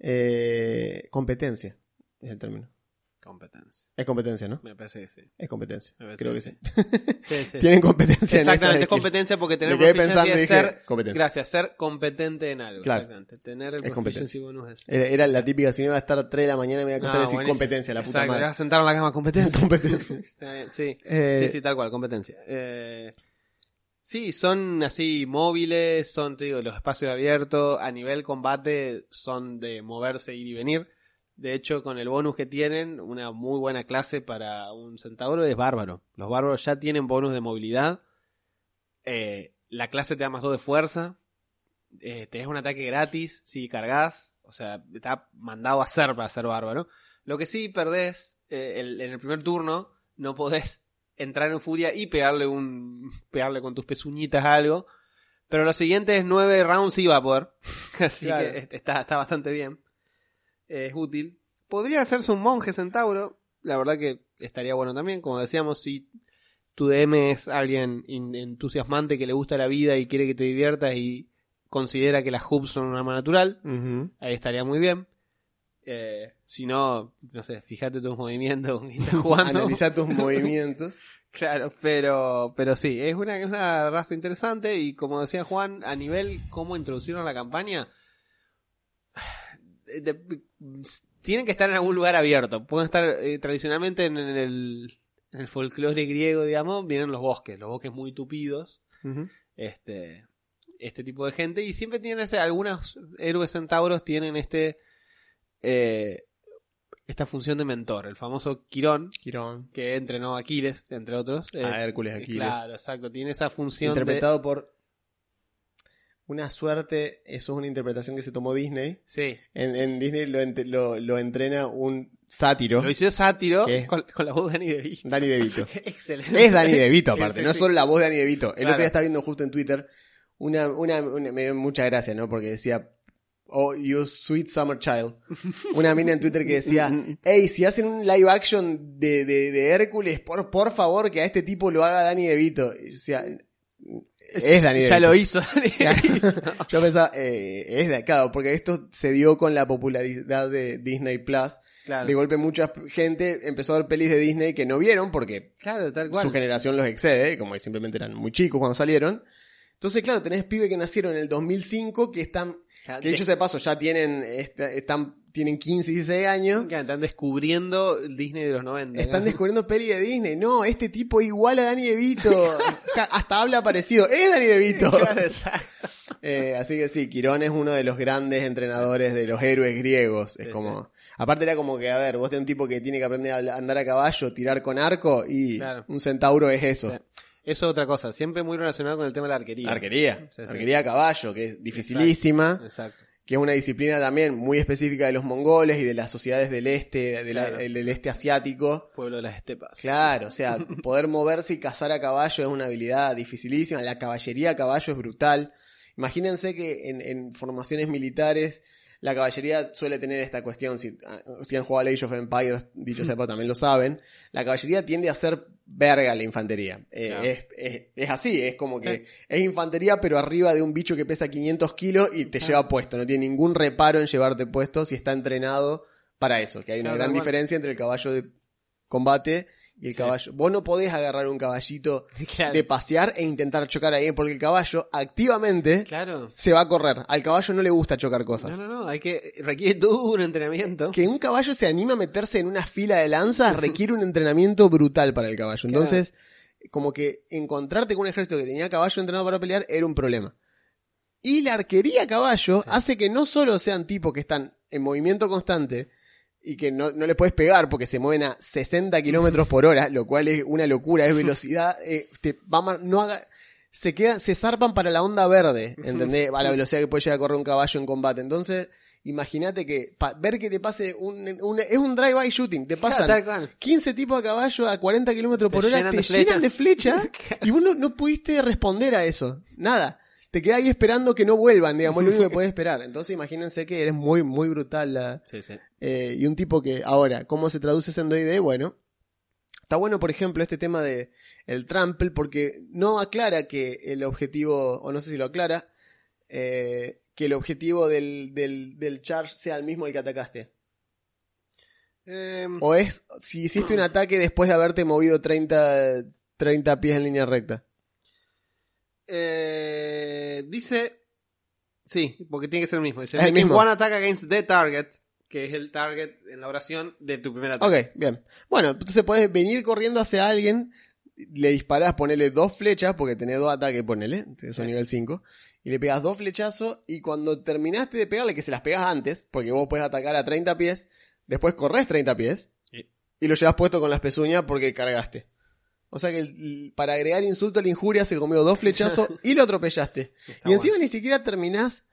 eh, competencia, es el término. Competencia. Es competencia, ¿no? Me parece que sí. Es competencia. Creo que que sí. Sí, sí. Tienen competencia en Exactamente, es competencia porque tener Me quedé proficiencia pensando y es ser, competencia. gracias, ser competente en algo. Claro. exactamente. Tener el Es proficiency bonus es. Era, era la típica, si no iba a estar 3 de la mañana me iba a costar Ah, decir buenísimo. competencia, la puta Exacto, madre. te vas a sentar en la cama, competencia. Competencia. Sí. Eh, sí, sí, tal cual, competencia. Eh, sí, son así móviles, son, te digo, los espacios abiertos, a nivel combate son de moverse, ir y venir. De hecho, con el bonus que tienen, una muy buena clase para un centauro es bárbaro. Los bárbaros ya tienen bonus de movilidad. Eh, la clase te da más 2 de fuerza. Eh, tenés un ataque gratis si cargas. O sea, está mandado a hacer para ser bárbaro. Lo que sí perdés eh, el- en el primer turno, no podés entrar en furia y pegarle un pegarle con tus pezuñitas a algo. Pero los siguientes nueve rounds sí va a poder. Así Claro. que está, está bastante bien. Es útil. Podría hacerse un monje centauro. La verdad que estaría bueno también. Como decíamos, si tu DM es alguien entusiasmante que le gusta la vida y quiere que te diviertas y considera que las hoops son un arma natural, ahí estaría muy bien. Eh, si no, no sé, fíjate tus movimientos con quién estás jugando. Analiza tus movimientos. Claro, pero, pero sí, es una, es una raza interesante y como decía Juan, a nivel cómo introducieron la campaña, de- tienen que estar en algún lugar abierto. Pueden estar eh, tradicionalmente en, el, en el folclore griego, digamos, vienen los bosques, los bosques muy tupidos, este, este tipo de gente y siempre tienen ese, algunos héroes centauros tienen este, eh, esta función de mentor, el famoso Quirón, Quirón. que entrenó a Aquiles, entre otros. A Eh, Hércules Aquiles. Claro, exacto. Tiene esa función Interpretado por una suerte, eso es una interpretación que se tomó Disney. Sí, En, en Disney lo, ent- lo, lo entrena un sátiro. Lo hizo sátiro con, con la voz de Danny DeVito. Danny DeVito. Excelente. Es Danny DeVito, aparte, no es solo la voz de Danny DeVito. El Claro. otro día estaba viendo justo en Twitter una, una, una- me dio mucha gracia, ¿no? Porque decía, oh, you sweet summer child. Una mina en Twitter que decía, hey, si hacen un live action de, de, de Hércules, por, por favor que a este tipo lo haga Danny DeVito. Y yo decía, es Danny Ya lo hizo DeVito. Yo pensaba, eh, es de acá, porque esto se dio con la popularidad de Disney Plus. Claro. De golpe mucha gente empezó a ver pelis de Disney que no vieron porque Claro, tal cual. su generación los excede, como que simplemente eran muy chicos cuando salieron. Entonces, claro, tenés pibes que nacieron en el 2005 que están, que dicho sea de paso, ya tienen, están, tienen 15, 16 años. que Están descubriendo Disney de los 90. Están ¿no? descubriendo peli de Disney. No, este tipo es igual a Danny DeVito. Hasta habla parecido. Es Danny DeVito. Claro, exacto. Eh, así que sí, Quirón es uno de los grandes entrenadores de los héroes griegos. Sí, es como. Aparte era como que, a ver, vos tenés un tipo que tiene que aprender a andar a caballo, tirar con arco y Claro. un centauro es eso. Sí. Eso es otra cosa, siempre muy relacionado con el tema de la arquería. Arquería. Sí, sí. Arquería a caballo, que es dificilísima, Exacto. Que es una disciplina también muy específica de los mongoles y de las sociedades del este, de la- Claro. el- del este asiático. Pueblo de las estepas. Claro, o sea, poder moverse y cazar a caballo es una habilidad dificilísima. La caballería a caballo es brutal. Imagínense que en, en formaciones militares la caballería suele tener esta cuestión. Si, ah, si han jugado a Age of Empires, dicho paso, también lo saben. La caballería tiende a ser verga la infantería. Eh, es, es- es así, es como que Sí. es infantería, pero arriba de un bicho que pesa 500 kilos y te lleva puesto. No tiene ningún reparo en llevarte puesto si está entrenado para eso. Que hay una Claro, gran diferencia entre el caballo de combate y el Sí. caballo. Vos no podés agarrar un caballito Claro. de pasear e intentar chocar a alguien porque el caballo activamente Claro. se va a correr. Al caballo no le gusta chocar No, cosas. no, no, hay que requiere todo un entrenamiento. Que un caballo se anime a meterse en una fila de lanzas requiere un entrenamiento brutal para el caballo. Claro. Entonces, como que encontrarte con un ejército que tenía caballo entrenado para pelear era un problema. Y la arquería a caballo Sí. hace que no solo sean tipos que están en movimiento constante y que no, no les puedes pegar porque se mueven a 60 kilómetros por hora, lo cual es una locura, es velocidad, eh, te va no haga, se quedan, se zarpan para la onda verde, ¿entendés? A la velocidad que puede llegar a correr un caballo en combate. Entonces, imagínate que pa- ver que te pase un, un- es un drive-by shooting, te pasan Claro, tal cual. 15 tipos a caballo a 40 kilómetros por Te hora, llenan te de llenan de flechas y vos no, no pudiste responder a eso. Nada. Te quedás ahí esperando que no vuelvan, digamos, lo único que podés esperar. Entonces imagínense que eres muy, muy brutal. La, Sí, sí. eh, y un tipo que, ahora, ¿cómo se traduce eso en 2D? Bueno, está bueno, por ejemplo, este tema de el trample, porque no aclara que el objetivo, o no sé si lo aclara, eh, que el objetivo del, del, del charge sea el mismo el que atacaste. Em, O es si hiciste un ataque después de haberte movido 30, 30 pies en línea recta. Eh, dice. Sí, porque tiene que ser el mismo. Dice, Es el "Making mismo. One attack against the target, que es el target en la oración de tu primer ataque. Ok, bien. Bueno, entonces podés venir corriendo hacia alguien, le disparás, ponele dos flechas, porque tenés dos ataques, ponele, eso Sí. nivel 5, y le pegas dos flechazos, y cuando terminaste de pegarle, que se las pegas antes, porque vos puedes atacar a 30 pies, después corres 30 pies, Sí. y lo llevas puesto con las pezuñas porque cargaste. O sea que el- para agregar insulto a la injuria se comió dos flechazos y lo atropellaste. Está y encima bueno. ni siquiera terminás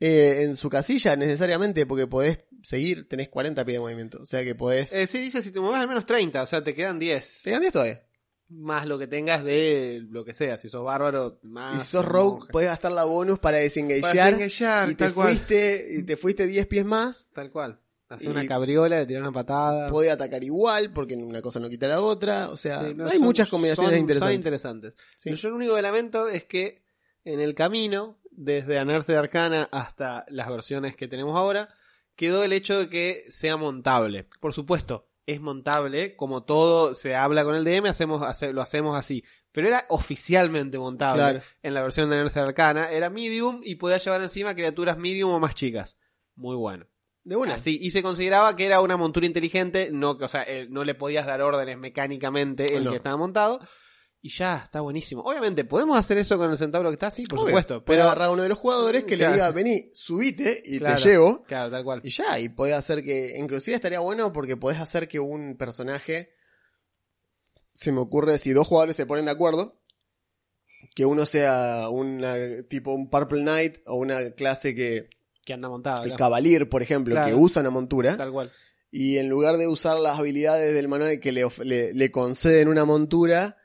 eh, en su casilla necesariamente, porque podés seguir, tenés 40 pies de movimiento. O sea que podés... Eh, sí, dice si te mueves al menos 30, o sea, te quedan 10. Te quedan 10 todavía. Más lo que tengas de lo que sea. Si sos bárbaro, Y más. si sos rogue, podés gastar la bonus para desengagear. Para desengagear, y te fuiste, y te fuiste 10 pies más. Tal cual. Hacer una cabriola, le tirar una patada. Podés atacar igual, porque una cosa no quita la otra. O sea, Sí, no, hay son- muchas combinaciones son- interesantes. Son interesantes. Sí. Yo lo único que lamento es que en el camino, desde Anarce de Arcana hasta las versiones que tenemos ahora, quedó el hecho de que sea montable. Por supuesto, es montable, como todo se habla con el DM, hacemos, hace- lo hacemos así. Pero era oficialmente montable Claro. en la versión de Anarce de Arcana. Era medium y podía llevar encima criaturas medium o más chicas. Muy bueno. De una. Así, y se consideraba que era una montura inteligente, no, o sea, eh, no le podías dar órdenes mecánicamente el No. que estaba montado. Y ya, está buenísimo. Obviamente, ¿podemos hacer eso con el centauro que está así? Por Obvio. supuesto. Puede Pero, agarrar a uno de los jugadores que Claro. le diga, vení, subite y Claro. te llevo. claro, tal cual. Y ya, y podés hacer que, inclusive estaría bueno porque podés hacer que un personaje, se me ocurre, si dos jugadores se ponen de acuerdo, que uno sea una, tipo un Purple Knight o una clase que, Que anda montado. el acá. Cavalier, por ejemplo, Claro. que usa una montura, Tal cual. y en lugar de usar las habilidades del manual que le, le, le conceden una montura,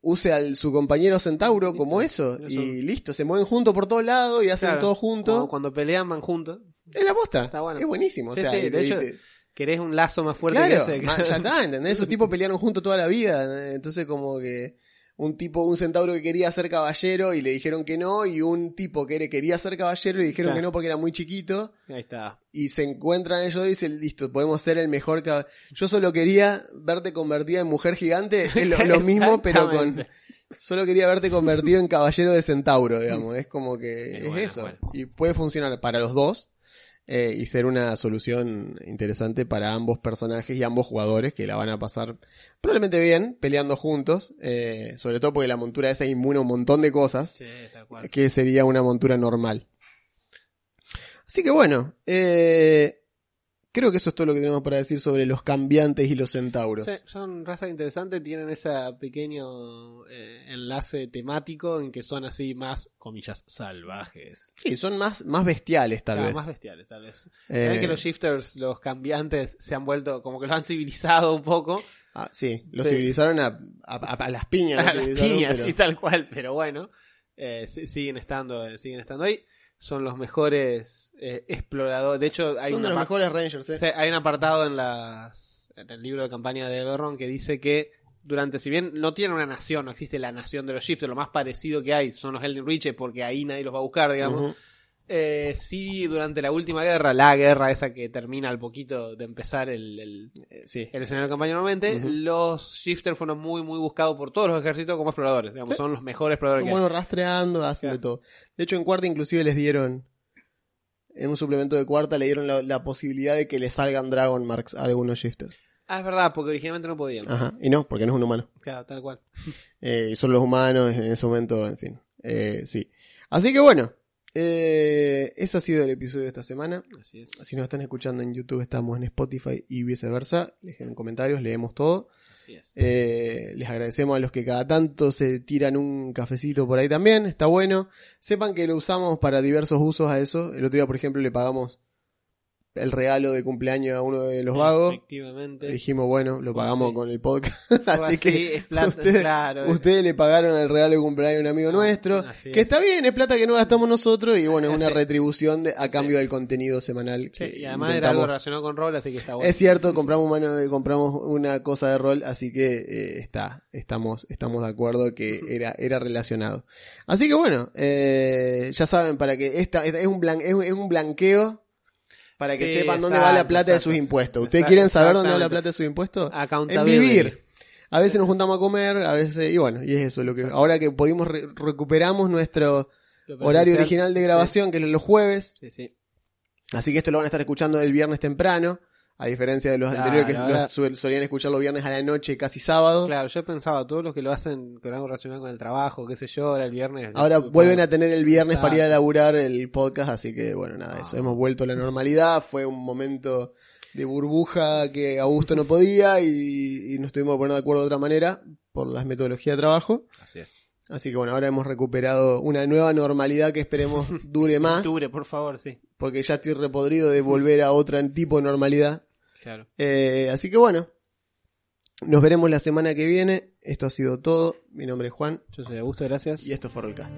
use al su compañero centauro como eso. eso. Y listo, se mueven juntos por todos lados y hacen Claro, todo juntos. Cuando, cuando pelean van juntos. Es la posta. Está bueno. Es buenísimo. o sea, sí, de te- hecho, te- ¿Querés un lazo más fuerte claro, que ese? ma- ya está, ¿entendés? Esos tipos pelearon juntos toda la vida. Entonces, como que un tipo, un centauro que quería ser caballero y le dijeron que no, y un tipo que quería ser caballero y le dijeron Claro. que no porque era muy chiquito. Ahí está. Y se encuentran ellos y dicen, listo, podemos ser el mejor cab- Yo solo quería verte convertida en mujer gigante, es lo, lo mismo, pero con... Solo quería verte convertido en caballero de centauro, digamos. Es como que Es es bueno, eso. bueno. Y puede funcionar para los dos eh, y ser una solución interesante para ambos personajes y ambos jugadores que la van a pasar probablemente bien peleando juntos. eh, sobre todo porque la montura esa inmune a un montón de cosas Sí, tal cual. que sería una montura normal. Así que bueno, eh, creo que eso es todo lo que tenemos para decir sobre los cambiantes y los centauros. Sí, son razas interesantes, tienen ese pequeño eh, enlace temático en que son así más, comillas, salvajes. Sí, son más, más bestiales tal Claro, vez. Más bestiales, tal vez. Eh, que los shifters, los cambiantes, se han vuelto, como que los han civilizado un poco. Ah, sí, los Sí. civilizaron a, a- a- las piñas. A las piñas pero- y tal cual, pero bueno, eh, sí- siguen estando, eh, siguen estando ahí. Son los mejores eh, exploradores. De hecho, hay Son de los mejores Rangers, eh. Sí, hay un apartado en, las, en el libro de campaña de Eberron que dice que durante, si bien no tiene una nación, no existe la nación de los Shifters, lo más parecido que hay son los Elden Reach porque ahí nadie los va a buscar, digamos. Eh, sí, durante la última guerra, la guerra esa que termina al poquito de empezar el, el, Eh, sí. el escenario de campaña normalmente, los Shifters fueron muy, muy buscados por todos los ejércitos como exploradores, digamos, Sí. son los mejores exploradores Son que hay. buenos rastreando, hacen Claro. de todo. De hecho, en cuarta inclusive les dieron, en un suplemento de cuarta, le dieron la, la posibilidad de que le salgan Dragon Marks a algunos shifters. Ah, es verdad, porque originalmente no podían. Ajá. Y no, porque no es un humano. Claro, tal cual. Eh, y son los humanos en ese momento, en fin. Eh, sí. Así que bueno, eh, eso ha sido el episodio de esta semana. Así es. Si nos están escuchando en YouTube, estamos en Spotify y viceversa. Dejen comentarios, leemos todo. Así es. Eh, les agradecemos a los que cada tanto se tiran un cafecito por ahí también, está bueno. Sepan que lo usamos para diversos usos a eso. El otro día, por ejemplo, le pagamos el regalo de cumpleaños a uno de los vagos. Efectivamente. Dijimos, bueno, lo pagamos Sí. con el podcast. Así que es plata, ustedes- claro. ustedes le pagaron el regalo de cumpleaños a un amigo nuestro. Así Que es. está bien, es plata que no gastamos nosotros y bueno, es una Sí. retribución de- a Sí. cambio del contenido semanal. Sí, que y además era algo relacionado con rol, así que está bueno. es cierto, compramos mano, compramos una cosa de rol, así que eh, está, estamos, estamos de acuerdo que era, era relacionado. Así que bueno, eh, ya saben, para que esta, esta- es un blan, es, es un blanqueo para que Sí, sepan dónde va la exacto, plata de sus impuestos. ¿Ustedes quieren saber dónde va la plata de sus impuestos? En vivir. A veces nos juntamos a comer, a veces, y bueno, y es eso lo que, ahora que pudimos re- recuperamos nuestro horario original de grabación, que es los jueves, Sí, sí. Así que esto lo van a estar escuchando el viernes temprano, a diferencia de los Claro, anteriores que solían escuchar los viernes a la noche, casi sábado. Claro, yo pensaba, todos los que lo hacen con algo relacionado con el trabajo, qué sé yo, ahora el viernes. Ahora vuelven a tener el viernes para ir a laburar el podcast, así que bueno, nada, eso. Ah. Hemos vuelto a la normalidad, fue un momento de burbuja que Augusto no podía y, y nos tuvimos que poner de acuerdo de otra manera por las metodologías de trabajo. Así es. Así que bueno, ahora hemos recuperado una nueva normalidad que esperemos dure más, Dure, por favor, sí. porque ya estoy repodrido de volver a otro tipo de normalidad. Claro. Eh, así que bueno, nos veremos la semana que viene. Esto ha sido todo. Mi nombre es Juan Yo soy Augusto, gracias. y esto fue Rollcast.